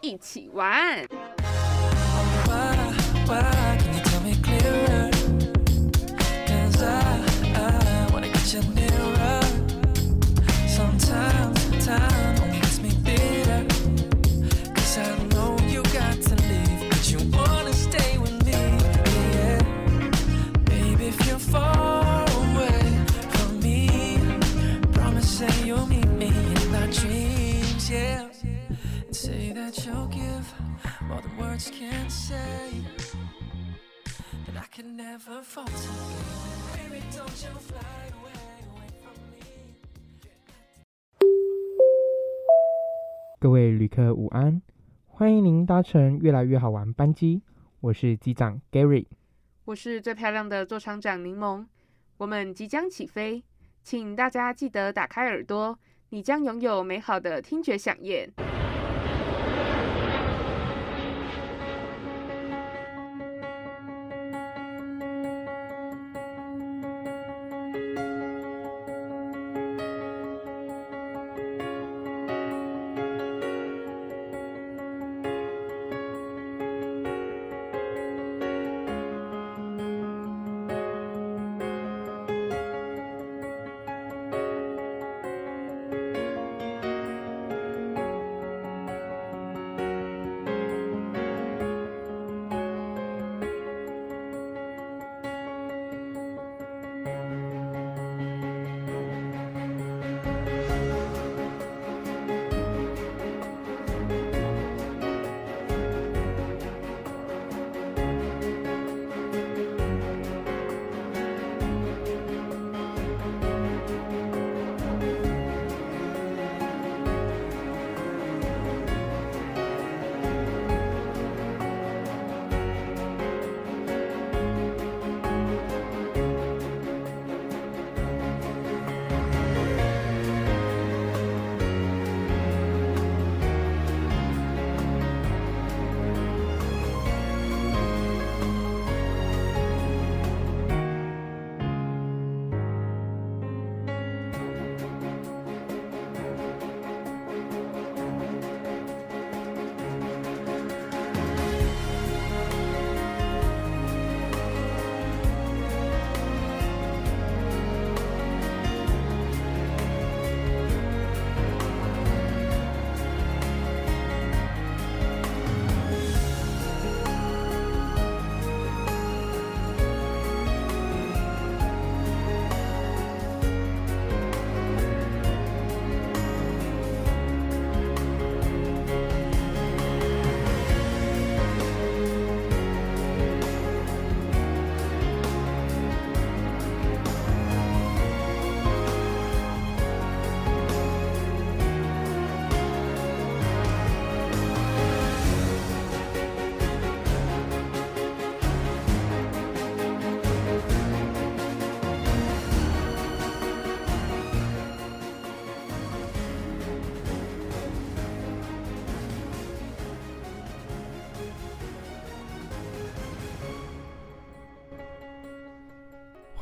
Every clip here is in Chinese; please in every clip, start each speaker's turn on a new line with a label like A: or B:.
A: 一起玩。
B: Why, why can you tell me say that you'll give more than words can say. That I can never falter. Baby, don't you fly away, away from me.
C: 各位旅客午安，欢迎您搭乘越来越好玩班机，我是机长 Gary。
A: 我是最漂亮的座舱长柠檬，我们即将起飞，请大家记得打开耳朵，你将拥有美好的听觉飨宴。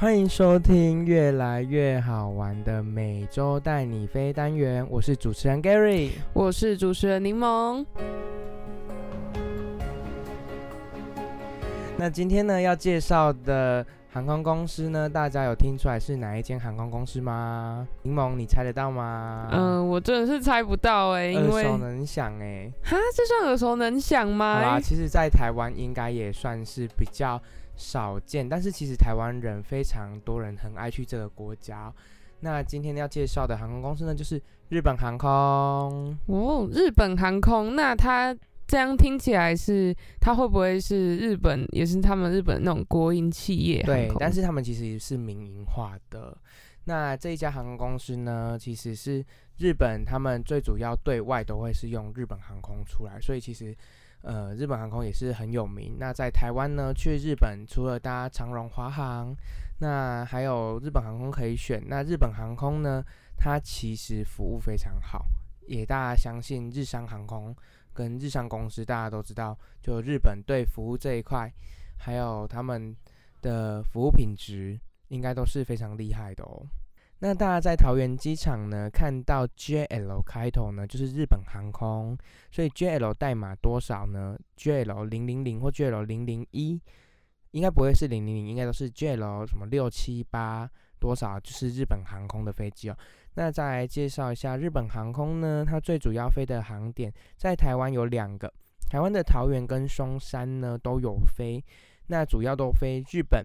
C: 欢迎收听越来越好玩的每周带你飞单元，我是主持人 Gary。
A: 我是主持人柠檬。
C: 那今天呢要介绍的航空公司呢，大家有听出来是哪一间航空公司吗？柠檬，你猜得到吗？
A: 嗯、我真的是猜不到哎、因
C: 耳
A: 为
C: 熟能详哎。
A: 哈，这算耳熟能详
C: 好
A: 吗
C: 啦，？其实，在台湾应该也算是比较少见，但是其实台湾人非常多人很爱去这个国家哦。那今天要介绍的航空公司呢，就是日本航空。
A: 哦，日本航空，那它这样听起来是，它会不会是日本，也是他们日本那种国营企业？
C: 对，但是他们其实是民营化的。那这一家航空公司呢，其实是日本他们最主要对外都会是用日本航空出来，所以其实呃日本航空也是很有名。那在台湾呢，去日本除了搭长荣、华航，那还有日本航空可以选。那日本航空呢，它其实服务非常好，也大家相信日商航空跟日商公司，大家都知道，就日本对服务这一块，还有他们的服务品质，应该都是非常厉害的哦。那大家在桃园机场呢，看到 JL 开头呢，就是日本航空，所以 JL 代码多少呢？JL 零零零或 JL 零零一，应该不会是零零零，应该都是 JL 什么六七八多少，就是日本航空的飞机哦。那再来介绍一下日本航空呢，它最主要飞的航点在台湾有两个，台湾的桃园跟松山呢都有飞，那主要都飞日本。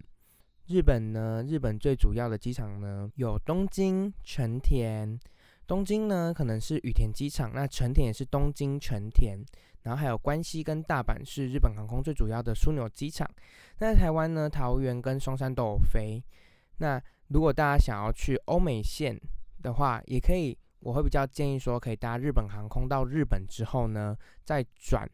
C: 日本呢，日本最主要的机场呢有东京、成田。东京呢可能是羽田机场，那成田也是东京成田。然后还有关西跟大阪是日本航空最主要的枢纽机场。那台湾呢，桃园跟松山都有飞。那如果大家想要去欧美线的话，也可以，我会比较建议说，可以搭日本航空到日本之后呢，再转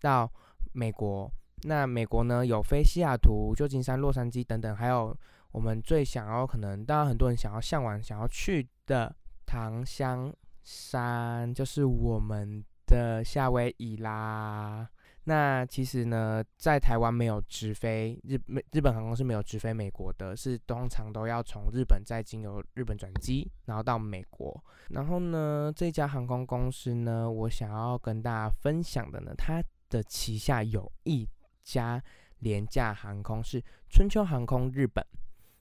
C: 到美国。那美国呢，有飞西雅图、旧金山、洛杉矶等等，还有我们最想要可能，当然很多人想要向往、想要去的唐香山，就是我们的夏威夷啦。那其实呢，在台湾没有直飞日美日本航空是没有直飞美国的，是通常都要从日本再经由日本转机，然后到美国。然后呢，这家航空公司呢，我想要跟大家分享的呢，它的旗下有一家廉价航空是春秋航空日本。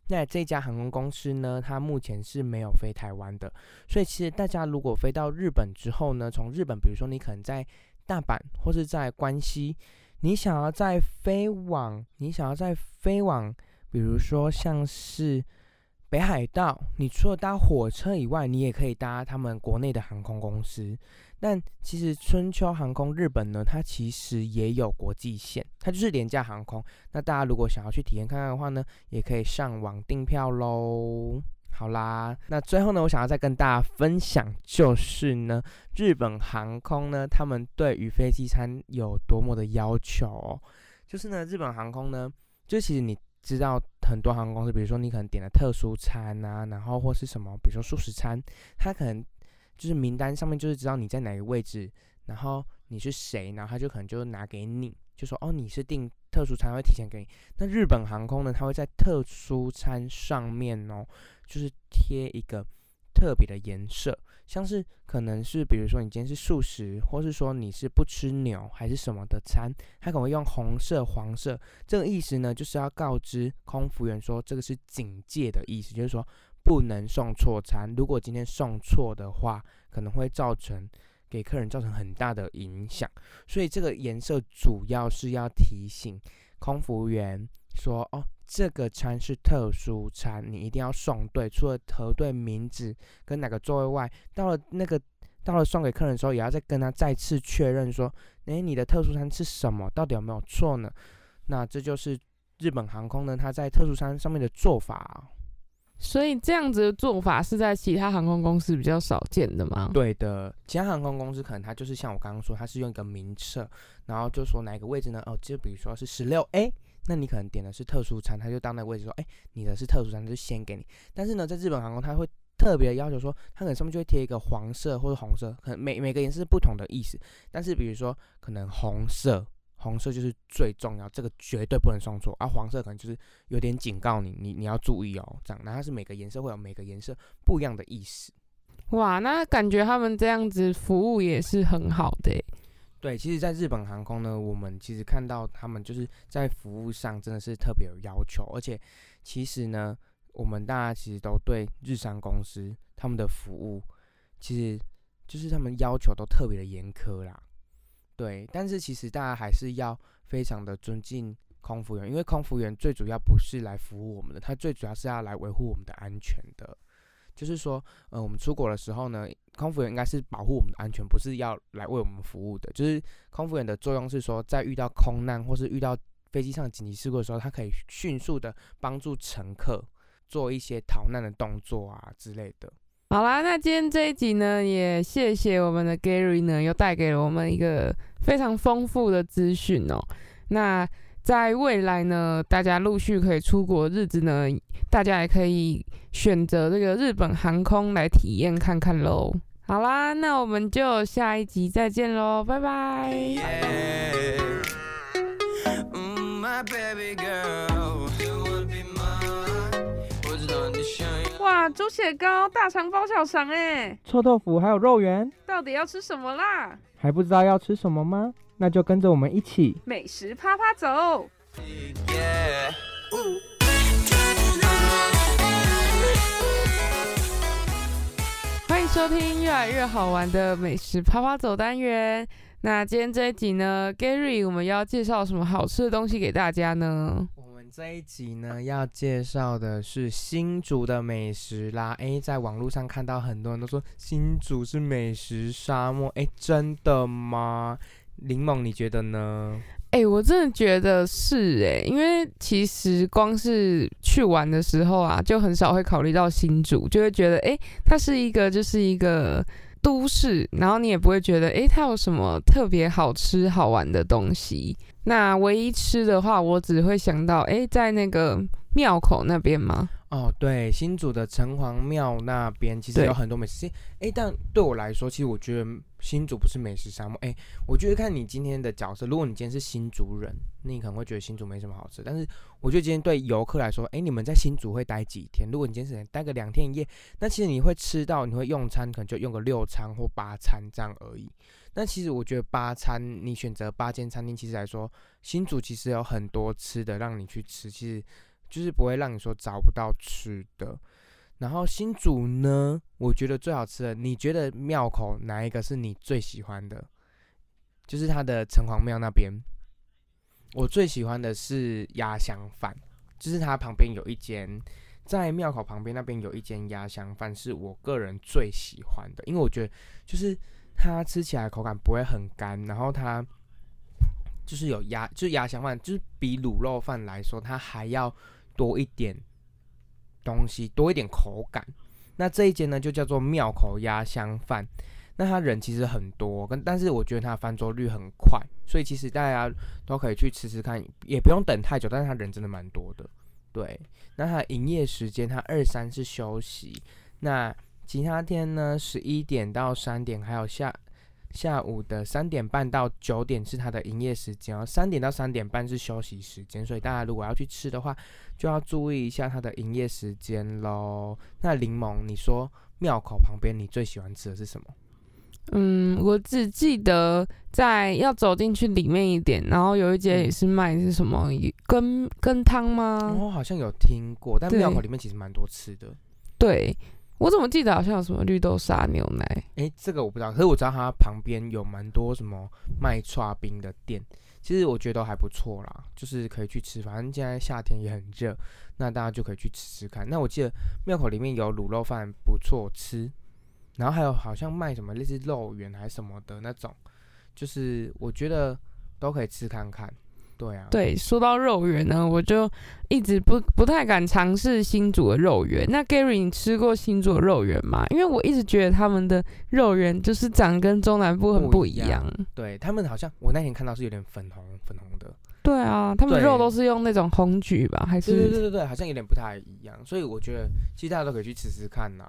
C: 那这家航空公司呢，它目前是没有飞台湾的，所以其实大家如果飞到日本之后呢，从日本，比如说你可能在大阪或是在关西，你想要再飞往，你想要再飞往，比如说像是北海道，你除了搭火车以外，你也可以搭他们国内的航空公司。但其实春秋航空日本呢，它其实也有国际线，它就是廉价航空。那大家如果想要去体验看看的话呢，也可以上网订票喽。好啦，那最后呢，我想要再跟大家分享，就是呢，日本航空呢，他们对于飞机餐有多么的要求。就是呢，日本航空呢，就其实你知道很多航空公司，比如说你可能点了特殊餐啊，然后或是什么，比如说素食餐，它可能就是名单上面就是知道你在哪个位置，然后你是谁，然后他就可能就拿给你，就说哦你是订特殊餐，会提前给你。那日本航空呢，它会在特殊餐上面哦，就是贴一个特别的颜色，像是可能是比如说你今天是素食，或是说你是不吃牛还是什么的餐，它可能会用红色、黄色，这个意思呢就是要告知空服员说这个是警戒的意思，就是说。不能送错餐，如果今天送错的话，可能会造成给客人造成很大的影响。所以这个颜色主要是要提醒空服员说：“哦，这个餐是特殊餐，你一定要送对。除了核对名字跟哪个座位外，到了那个到了送给客人的时候，也要再跟他再次确认说：，诶，你的特殊餐是什么？到底有没有错呢？那这就是日本航空呢，它在特殊餐上面的做法。”
A: 所以这样子的做法是在其他航空公司比较少见的吗？
C: 对的，其他航空公司可能它就是像我刚刚说，它是用一个名册，然后就说哪一个位置呢？哦，就比如说是十六 A，那你可能点的是特殊餐，他就到那个位置说，哎，你的是特殊餐，就先给你。但是呢，在日本航空，它会特别要求说，它可能上面就会贴一个黄色或者红色，可能每每个颜色是不同的意思。但是比如说可能红色。红色就是最重要，这个绝对不能送错。而黄色可能就是有点警告你，你你要注意哦。这样，那它是每个颜色会有每个颜色不一样的意思。
A: 哇，那感觉他们这样子服务也是很好的。
C: 对，其实，在日本航空呢，我们其实看到他们就是在服务上真的是特别有要求，而且其实呢，我们大家其实都对日商公司他们的服务，其实就是他们要求都特别的严苛啦。对，但是其实大家还是要非常的尊敬空服员，因为空服员最主要不是来服务我们的，他最主要是要来维护我们的安全的。就是说，呃，我们出国的时候呢，空服员应该是保护我们的安全，不是要来为我们服务的。就是空服员的作用是说，在遇到空难或是遇到飞机上紧急事故的时候，他可以迅速的帮助乘客，做一些逃难的动作啊之类的。
D: 好啦，那今天这一集呢，也谢谢我们的 Gary 呢，又带给了我们一个非常丰富的资讯哦。那在未来呢，大家陆续可以出国的日子呢，大家也可以选择这个日本航空来体验看看喽。好啦，那我们就下一集再见喽，拜拜。
B: Yeah. Mm, my baby girl,
A: 哇，猪血糕、大肠包小肠哎，
E: 臭豆腐还有肉圆，
A: 到底要吃什么啦？
E: 还不知道要吃什么吗？那就跟着我们一起
A: 美食啪啪走。
B: Yeah.
D: 欢迎收听越来越好玩的美食啪啪走单元。那今天这一集呢，Gary，我们要介绍什么好吃的东西给大家呢？
C: 这一集呢要介绍的是新竹的美食啦。诶，在网络上看到很多人都说新竹是美食沙漠，诶，真的吗？林猛，你觉得呢？
D: 哎、我真的觉得是哎、因为其实光是去玩的时候啊，就很少会考虑到新竹，就会觉得哎、它是一个就是一个都市，然后你也不会觉得哎、它有什么特别好吃好玩的东西。那唯一吃的话，我只会想到哎、在那个庙口那边吗？
C: 哦，对，新竹的城隍庙那边其实有很多美食。诶，但对我来说，其实我觉得新竹不是美食沙漠。诶，我觉得看你今天的角色，如果你今天是新竹人，那你可能会觉得新竹没什么好吃。但是我觉得今天对游客来说，诶，你们在新竹会待几天？如果你今天是待个两天一夜，那其实你会吃到，你会用餐，可能就用个六餐或八餐这样而已。那其实我觉得八餐，你选择八间餐厅，其实来说，新竹其实有很多吃的让你去吃，其实就是不会让你说找不到吃的。然后新竹呢，我觉得最好吃的，你觉得庙口哪一个是你最喜欢的？就是它的城隍庙那边，我最喜欢的是鸭香饭，就是它旁边有一间，在庙口旁边那边有一间鸭香饭，是我个人最喜欢的，因为我觉得就是它吃起来口感不会很干，然后它就是有鸭，就是鸭香饭，就是比卤肉饭来说，它还要多一点东西，多一点口感。那这一间呢，就叫做庙口鸭香饭。那它人其实很多，跟但是我觉得它翻桌率很快，所以其实大家都可以去吃吃看，也不用等太久。但是它人真的蛮多的，对。那它营业时间，它二三是休息，那其他天呢，十一点到三点，还有下下午的三点半到九点是它的营业时间哦，三点到三点半是休息时间，所以大家如果要去吃的话，就要注意一下它的营业时间喽。那柠檬，你说庙口旁边你最喜欢吃的是什么？
D: 嗯，我只记得在要走进去里面一点，然后有一间也是卖是什么羹羹汤吗？
C: 我、好像有听过，但
D: 对
C: 庙口里面其实蛮多吃的。
D: 对，我怎么记得好像有什么绿豆沙牛奶？
C: 诶，这个我不知道，可是我知道它旁边有蛮多什么卖串冰的店，其实我觉得都还不错啦，就是可以去吃。反正现在夏天也很热，那大家就可以去吃吃看。那我记得庙口里面有卤肉饭不错吃，然后还有好像卖什么类似肉圆还是什么的那种，就是我觉得都可以吃看看。对啊，
D: 对，说到肉圆呢，我就一直不不太敢尝试新竹的肉圆。那 Gary，你吃过新竹的肉圆吗？因为我一直觉得他们的肉圆就是长跟中南部很
C: 不一样。对他们好像我那天看到是有点粉红粉红的，
D: 对啊，他们
C: 对
D: 肉都是用那种红菊吧？还
C: 对对对
D: 是
C: 对对，好像有点不太一样，所以我觉得其实大家都可以去吃吃看呐、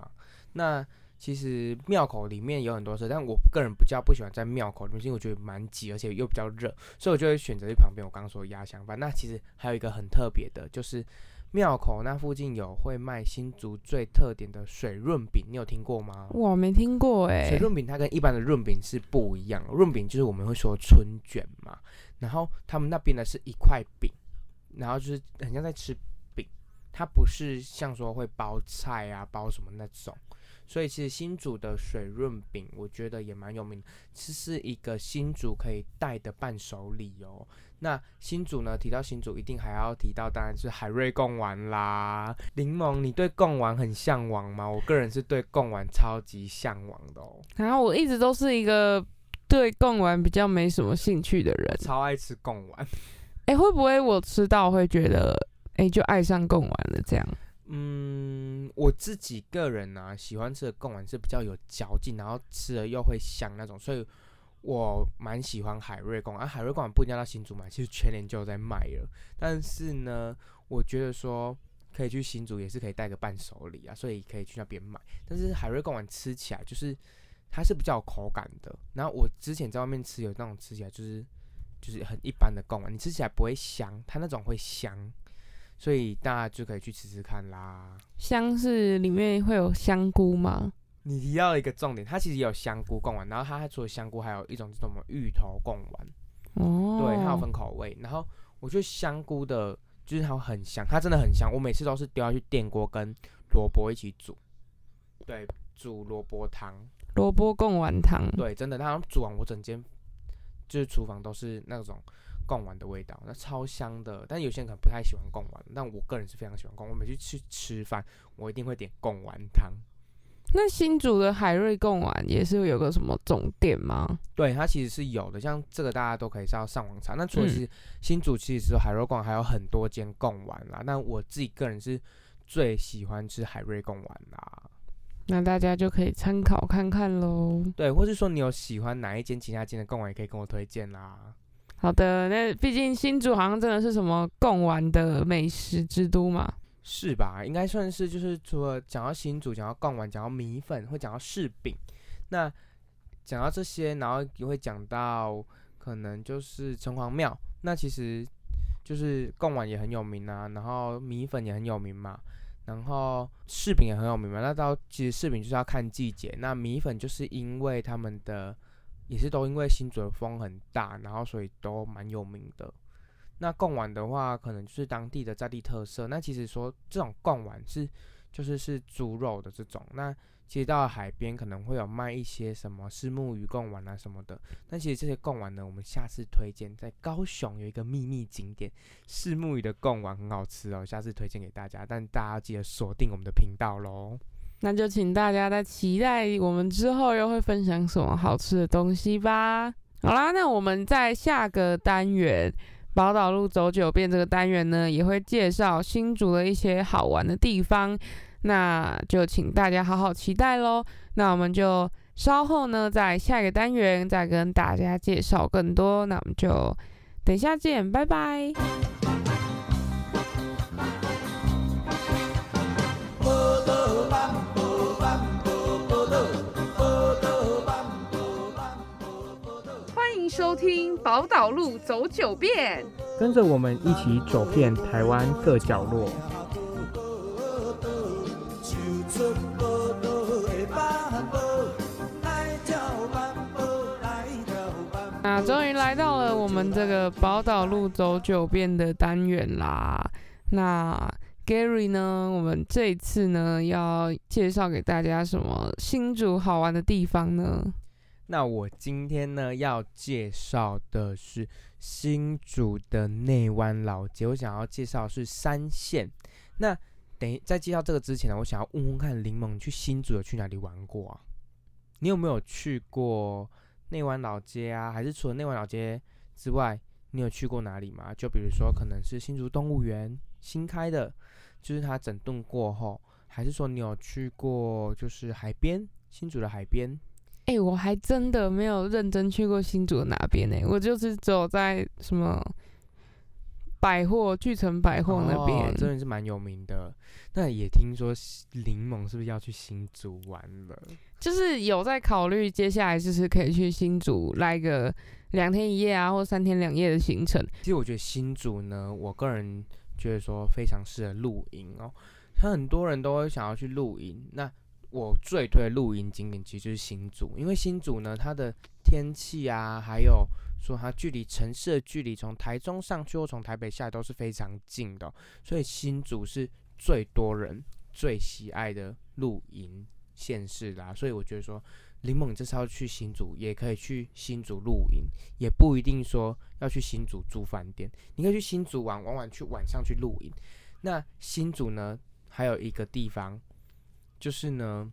C: 那其实庙口里面有很多车，但我个人比较不喜欢在庙口里面，因为我觉得蛮挤，而且又比较热，所以我就会选择去旁边我刚刚说的鸭香饭。那其实还有一个很特别的，就是庙口那附近有会卖新竹最特点的水润饼，你有听过吗？
D: 我，没听过哎、
C: 水润饼它跟一般的润饼是不一样的，润饼就是我们会说春卷嘛，然后他们那边的是一块饼，然后就是很像在吃饼，它不是像说会包菜啊包什么那种，所以其实新竹的水润饼我觉得也蛮有名的，这是一个新竹可以带的伴手礼哦。那新竹呢？提到新竹，一定还要提到，当然是海瑞贡丸啦。柠檬，你对贡丸很向往吗？我个人是对贡丸超级向往的哦。
D: 然后我一直都是一个对贡丸比较没什么兴趣的人。
C: 超爱吃贡丸。
D: 哎、会不会我吃到会觉得，哎、就爱上贡丸了这样？
C: 嗯，我自己个人呢、喜欢吃的贡丸是比较有嚼劲，然后吃了又会香那种，所以我蛮喜欢海瑞贡丸。海瑞贡丸不一定要到新竹买，其实全年就在卖了。但是呢，我觉得说可以去新竹也是可以带个伴手礼啊，所以可以去那边买。但是海瑞贡丸吃起来就是它是比较有口感的。然后我之前在外面吃有那种吃起来就是就是很一般的贡丸，你吃起来不会香，它那种会香。所以大家就可以去吃吃看啦。
D: 香是里面会有香菇吗？
C: 你提到一个重点，它其实也有香菇贡丸，然后它还除了香菇，还有一种叫什么芋头贡丸，
D: 哦，
C: 对，它有分口味。然后我觉得香菇的，就是它很香，它真的很香。我每次都是丢下去电锅跟萝卜一起煮，对，煮萝卜汤，
D: 萝卜贡丸汤。
C: 对，真的，它煮完我整间就是厨房都是那种贡丸的味道，那超香的。但有些人可能不太喜欢贡丸，但我个人是非常喜欢贡丸。我每次去吃饭，我一定会点贡丸汤。
D: 那新竹的海瑞贡丸也是有个什么总店吗？
C: 对，它其实是有的，像这个大家都可以是要上网查。那除了
D: 嗯
C: 是新竹，其实海瑞贡还有很多间贡丸啦。那我自己个人是最喜欢吃海瑞贡丸啦。
D: 那大家就可以参考看看喽。
C: 对，或是说你有喜欢哪一间其他间的贡丸，也可以跟我推荐啦。
D: 好的，那毕竟新竹好像真的是什么贡丸的美食之都嘛。
C: 是吧？应该算是就是除了讲到新竹，讲到贡丸，讲到米粉，会讲到柿饼。那讲到这些，然后也会讲到可能就是城隍庙。那其实就是贡丸也很有名啊，然后米粉也很有名嘛，然后柿饼也很有名嘛。那到其实柿饼就是要看季节，那米粉就是因为他们的也是都因为新竹的风很大，然后所以都蛮有名的。那贡丸的话，可能就是当地的在地特色。那其实说这种贡丸是就是是猪肉的这种。那其实到海边可能会有卖一些什么虱目鱼贡丸啊什么的。但其实这些贡丸呢，我们下次推荐在高雄有一个秘密景点，虱目鱼的贡丸很好吃哦，下次推荐给大家。但大家记得锁定我们的频道喽。
D: 那就请大家在期待我们之后又会分享什么好吃的东西吧。好啦，那我们在下个单元宝岛路走九遍这个单元呢，也会介绍新竹的一些好玩的地方，那就请大家好好期待喽。那我们就稍后呢，在下一个单元再跟大家介绍更多。那我们就等一下见，拜拜。
A: 迎收听《宝岛路走九遍》。
E: 跟着我们一起走遍台湾各角落。
D: 那终于来到了我们这个宝岛路走九遍的单元啦。那 Gary 呢，我们这一次呢要介绍给大家什么新竹好玩的地方呢？
C: 那我今天呢要介绍的是新竹的内湾老街，我想要介绍是三线。那等于在介绍这个之前呢，我想要问问看柠檬，你去新竹有去哪里玩过啊？你有没有去过内湾老街啊？还是除了内湾老街之外，你有去过哪里吗？就比如说可能是新竹动物园新开的，就是它整顿过后，还是说你有去过就是海边新竹的海边？
D: 哎、我还真的没有认真去过新竹的哪边呢、我就是只有在什么百货巨城百货那边。
C: 哦，真的是蛮有名的。那也听说柠檬是不是要去新竹玩了？
D: 就是有在考虑接下来就是可以去新竹来个两天一夜啊，或三天两夜的行程。
C: 其实我觉得新竹呢，我个人觉得说非常适合露营哦。像很多人都会想要去露营，那我最推露营景点其实就是新竹，因为新竹呢，它的天气啊，还有说它距离城市的距离，从台中上去或从台北下来都是非常近的、所以新竹是最多人最喜爱的露营县市啦。所以我觉得说，林猛这次要去新竹，也可以去新竹露营，也不一定说要去新竹住饭店，你可以去新竹玩，玩完去晚上去露营。那新竹呢，还有一个地方，就是呢，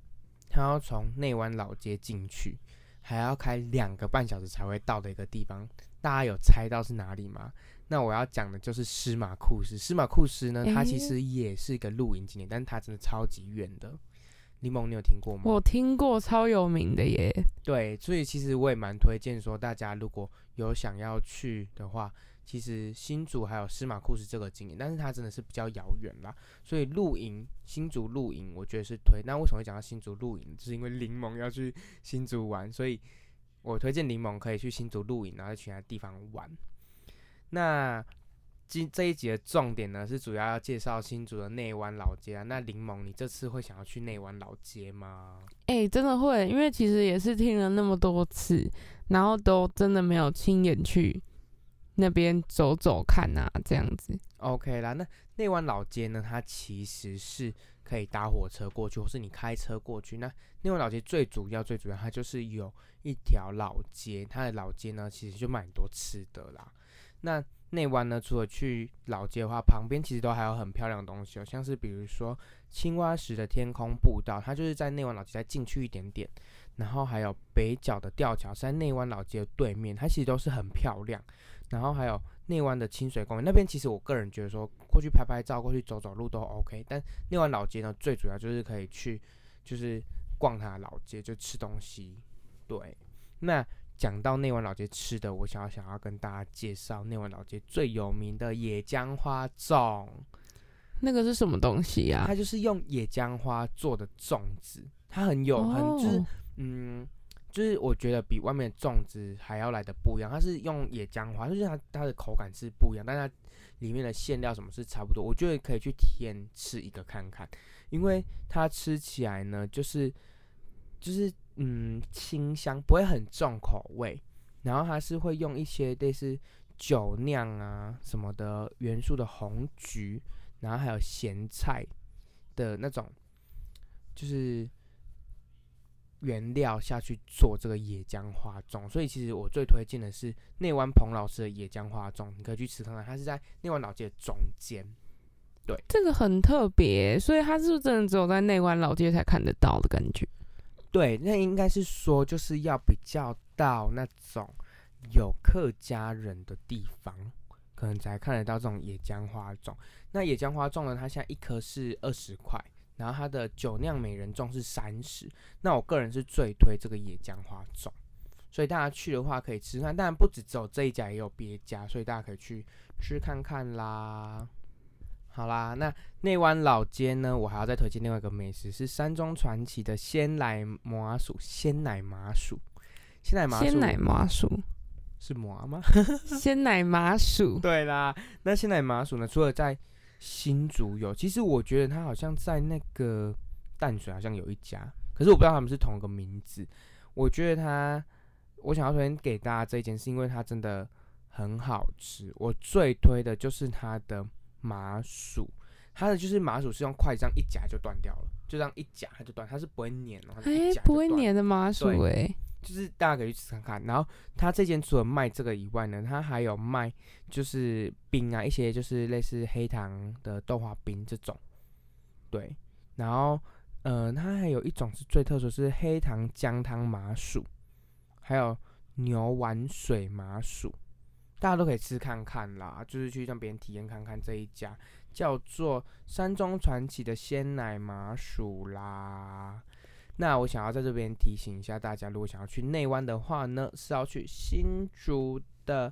C: 他要从内湾老街进去，还要开两个半小时才会到的一个地方，大家有猜到是哪里吗？那我要讲的就是司马库斯。司马库斯呢，它其实也是一个露营景点，但是它真的超级远的。柠檬，你有听过吗？
D: 我听过超有名的耶。
C: 对，所以其实我也蛮推荐说，大家如果有想要去的话，其实新竹还有司马库斯这个景点，但是它真的是比较遥远啦。所以露营，新竹露营，我觉得是推。那为什么会讲到新竹露营？就是因为柠檬要去新竹玩，所以我推荐柠檬可以去新竹露营，然后在其他地方玩。那今这一集的重点呢，是主要要介绍新竹的内湾老街啊。那柠檬，你这次会想要去内湾老街吗？
D: 哎、真的会，因为其实也是听了那么多次，然后都真的没有亲眼去那边走走看啊，这样子。
C: OK 啦，那内湾老街呢，它其实是可以搭火车过去，或是你开车过去。那内湾老街最主要、最主要，它就是有一条老街，它的老街呢，其实就蛮多吃的啦。那内湾呢，除了去老街的话，旁边其实都还有很漂亮的东西哦，像是比如说青蛙石的天空步道，它就是在内湾老街再进去一点点，然后还有北角的吊桥在内湾老街的对面，它其实都是很漂亮。然后还有内湾的清水公园那边，其实我个人觉得说过去拍拍照、过去走走路都 OK，但内湾老街呢，最主要就是可以去就是逛它的老街，就吃东西。对，那讲到内湾老街吃的，我想要想要跟大家介绍内湾老街最有名的野姜花粽，
D: 那个是什么东西呀、
C: 它就是用野姜花做的粽子，它很有很就是
D: 哦。
C: 嗯，就是我觉得比外面的粽子还要来的不一样，它是用野姜花，就是它它的口感是不一样，但它里面的馅料什么是差不多，我觉得可以去体验吃一个看看，因为它吃起来呢，就是就是嗯清香，不会很重口味，然后它是会用一些类似酒酿啊什么的元素的红橘，然后还有咸菜的那种，就是原料下去做这个野姜花粽，所以其实我最推荐的是内湾彭老师的野姜花粽，你可以去吃看看，它是在内湾老街的中间。
D: 对这个很特别，所以它是不是真的只有在内湾老街才看得到的感觉？
C: 对，那应该是说就是要比较到那种有客家人的地方，可能才看得到这种野姜花粽。那野姜花粽呢，它现在一颗是二十块，然后它的酒酿美人粽是三十。那我个人是最推这个野姜花粽，所以大家去的话可以吃看。当然不止只有这一家，也有别家，所以大家可以去吃看看啦。好啦，那内湾老街呢，我还要再推荐另外一个美食，是山中传奇的鲜奶麻薯。鲜奶麻薯，鲜奶麻薯，
D: 鲜奶麻薯，
C: 是麻吗？
D: 鲜奶麻薯，
C: 对啦，那鲜奶麻薯呢，除了在新竹有，其实我觉得它好像在那个淡水好像有一家，可是我不知道他们是同一个名字。我觉得它，我想要推荐给大家这一间，是因为它真的很好吃。我最推的就是它的麻薯，它的就是麻薯是用筷子这样一夹就断掉了，就这样一夹它就断，它是不会粘哦，
D: 哎、不会
C: 断
D: 粘的麻薯
C: 对
D: 哎、
C: 就是大家可以去吃看看。然后它这间除了卖这个以外呢，它还有卖就是冰啊，一些就是类似黑糖的豆花冰这种。对，然后呃，它还有一种是最特殊，是黑糖姜汤麻薯，还有牛丸水麻薯。大家都可以吃看看啦，就是去让别人体验看看这一家叫做山中传奇的鲜奶麻薯啦。那我想要在这边提醒一下大家，如果想要去内湾的话呢，是要去新竹的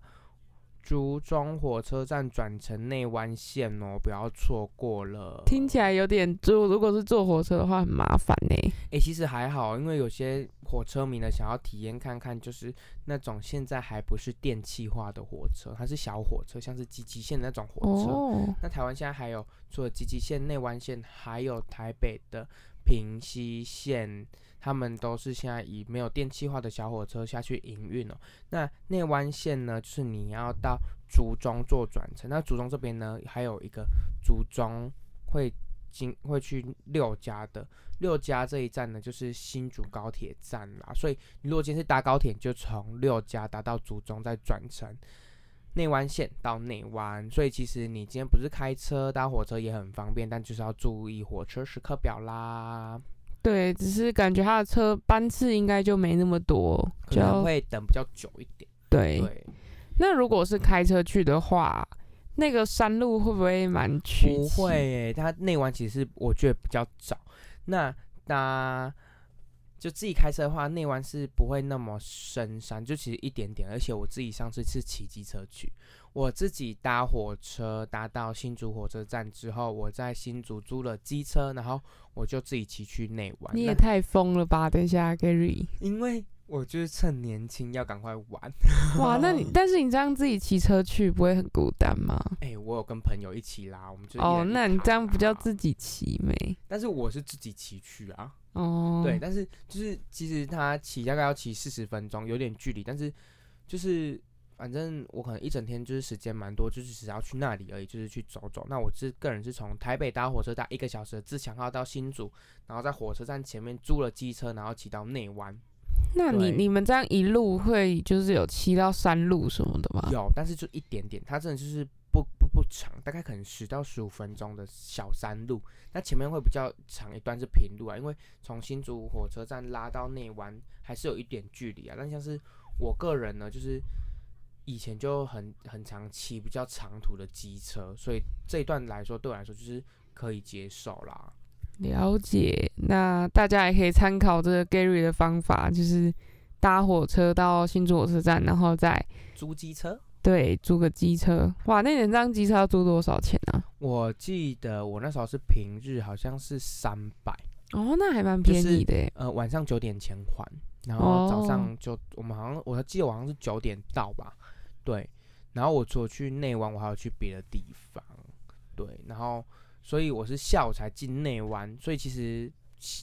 C: 竹中火车站转乘内湾线哦，不要错过了。
D: 听起来有点就如果是坐火车的话很麻烦呢、
C: 诶，其实还好，因为有些火车迷呢想要体验看看，就是那种现在还不是电气化的火车，它是小火车，像是集集线的那种火车。
D: 哦，
C: 那台湾现在还有除了集集线、内湾线，还有台北的平西线，他们都是现在以没有电气化的小火车下去营运哦。那内湾线呢，就是你要到竹中做转乘，那竹中这边呢，还有一个竹中会经会去六家的。六家这一站呢，就是新竹高铁站啦，所以你如果今天是搭高铁，就从六家搭到竹中，再转乘内湾线到内湾，所以其实你今天不是开车搭火车也很方便，但就是要注意火车时刻表啦，
D: 对，只是感觉他的车班次应该就没那么多，
C: 可能会等比较久一点。
D: 对，
C: 对，
D: 那如果是开车去的话，那个山路会不会蛮曲
C: 不？会诶，它内湾其实我觉得比较早。那搭就自己开车的话，内湾是不会那么深山，就其实一点点。而且我自己上次是骑机车去，我自己搭火车搭到新竹火车站之后，我在新竹租了机车，然后我就自己骑去内湾。
D: 你也太疯了吧！等一下，Gary，
C: 因为我就是趁年轻要赶快玩。
D: 哇，那你 但是你这样自己骑车去，不会很孤单吗？
C: 哎、我有跟朋友一起啦，我们就
D: 哦，那你这样不叫自己骑没？
C: 但是我是自己骑去啊。
D: 哦，
C: 对，，但是就是其实他骑大概要骑四十分钟，有点距离，但是就是反正我可能一整天就是时间蛮多，就是只要去那里而已，就是去走走。那我是个人是从台北搭火车搭一个小时的自强号到新竹，然后在火车站前面租了机车，然后骑到内湾。
D: 那你你们这样一路会就是有骑到山路什么的吗？
C: 有，但是就一点点，它真的就是长，大概可能十到十五分钟的小山路。那前面会比较长一段是平路啊，因为从新竹火车站拉到内湾还是有一点距离啊。但像是我个人呢，就是以前就很很常骑比较长途的机车，所以这一段来说对我来说就是可以接受啦。
D: 了解，那大家也可以参考这个 Gary 的方法，就是搭火车到新竹火车站，然后再
C: 租机车，
D: 对租个机车。哇，那两张机车要租多少钱啊？
C: 我记得我那时候是平日好像是三百。
D: 哦，那还蛮便宜的耶。
C: 呃，晚上九点前还，然后早
D: 哦
C: 上就、我们好像我还记得我好像是九点到吧，对，然后我除了去内湾，我还有去别的地方，对，然后所以我是下午才进内湾，所以其实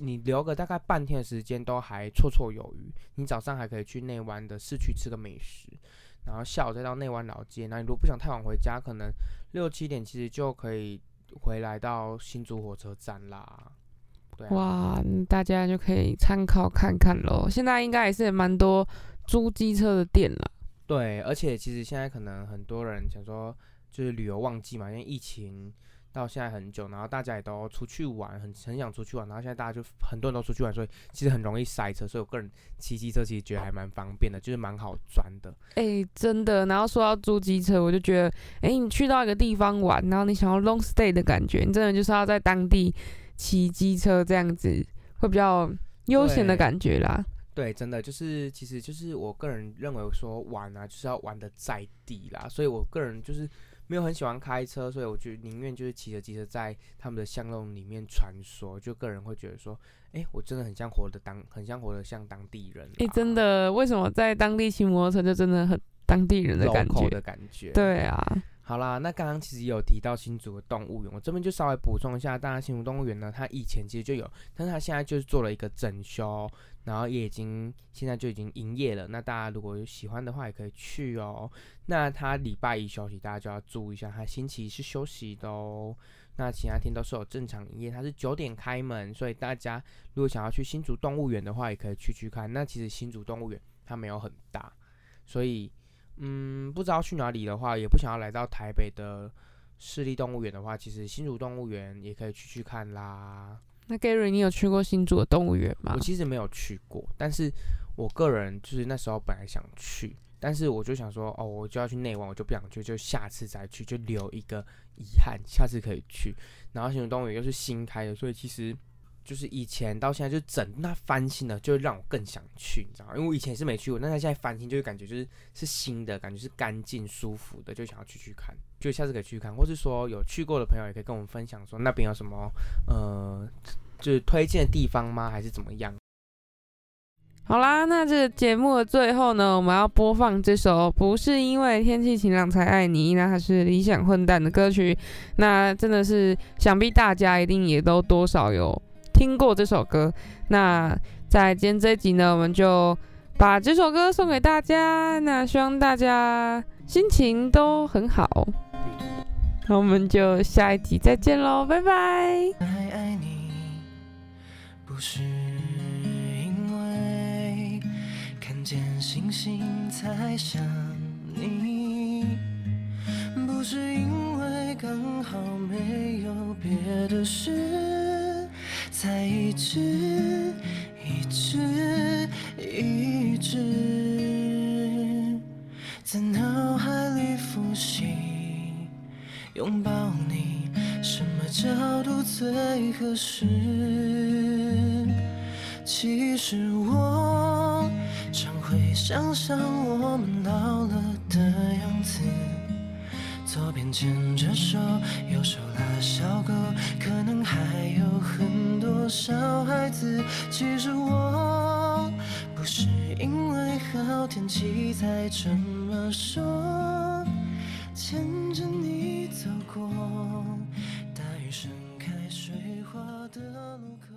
C: 你留个大概半天的时间都还绰绰有余，你早上还可以去内湾的市区吃个美食。然后下午再到内湾老街，那你如果不想太晚回家，可能六七点其实就可以回来到新竹火车站啦。对啊，
D: 哇，大家就可以参考看看喽。现在应该也是蛮多租机车的店了。
C: 对，而且其实现在可能很多人想说，就是旅游旺季嘛，因为疫情到现在很久，然后大家也都出去玩，很很想出去玩，然后现在大家就很多人都出去玩，所以其实很容易塞车，所以我个人骑机车其实觉得还蛮方便的，就是蛮好钻的。
D: 哎、真的。然后说到租机车，我就觉得，哎、你去到一个地方玩，然后你想要 long stay 的感觉，你真的就是要在当地骑机车这样子，会比较悠闲的感觉啦。
C: 对，真的就是，其实就是我个人认为说玩啊，就是要玩的在地啦，所以我个人就是没有很喜欢开车，所以我就宁愿就是骑着机车在他们的巷弄里面穿梭，就个人会觉得说，哎、我真的很像活的当，很像活的像当地人，
D: 哎、真，的，为什么在当地骑摩托车就真的很当地人的感觉？
C: 的感觉，
D: 对啊，
C: 好啦，那刚刚其实有提到新竹的动物园，我这边就稍微补充一下，当然新竹动物园呢，它以前其实就有，但是它现在就是做了一个整修，然后也已经现在就已经营业了。那大家如果有喜欢的话，也可以去哦。那它礼拜一休息，大家就要注意一下，它星期一是休息的哦。那其他天都是有正常营业，它是九点开门，所以大家如果想要去新竹动物园的话，也可以去去看。那其实新竹动物园它没有很大，所以嗯，不知道去哪里的话，也不想要来到台北的市立动物园的话，其实新竹动物园也可以去去看啦。
D: 那 Gary，你有去过新竹的动物园吗
C: 我？其实没有去过，但是我个人就是那时候本来想去，但是我就想说，哦，我就要去内湾，我就不想去，就下次再去，就留一个遗憾，下次可以去。然后新竹动物园又是新开的，所以其实就是以前到现在就整那翻新的，就会让我更想去，你知道吗？因为我以前是没去过，但是现在翻新，就会感觉就是是新的，感觉是干净舒服的，就想要去去看，就下次可以去看，或是说有去过的朋友也可以跟我们分享说那边有什么呃，就是推荐的地方吗？还是怎么样？
D: 好啦，那这个节目的最后呢，我们要播放这首《不是因为天气晴朗才爱你》，那它是理想混蛋的歌曲。那真的是想必大家一定也都多少有听过这首歌。那在今天这一集呢，我们就把这首歌送给大家。那希望大家心情都很好。那我们就下一集再见喽，拜拜。
B: 爱爱你，不是因为看见星星才想你，不是因为刚好没有别的事，才一直一直一直在脑海里复习拥抱你什么角度最合适？其实我常会想象我们老了的样子。左边牵着手右手拉小狗可能还有很多小孩子。其实我不是因为好天气才这么说牵着你走过大雨盛开水花的路口。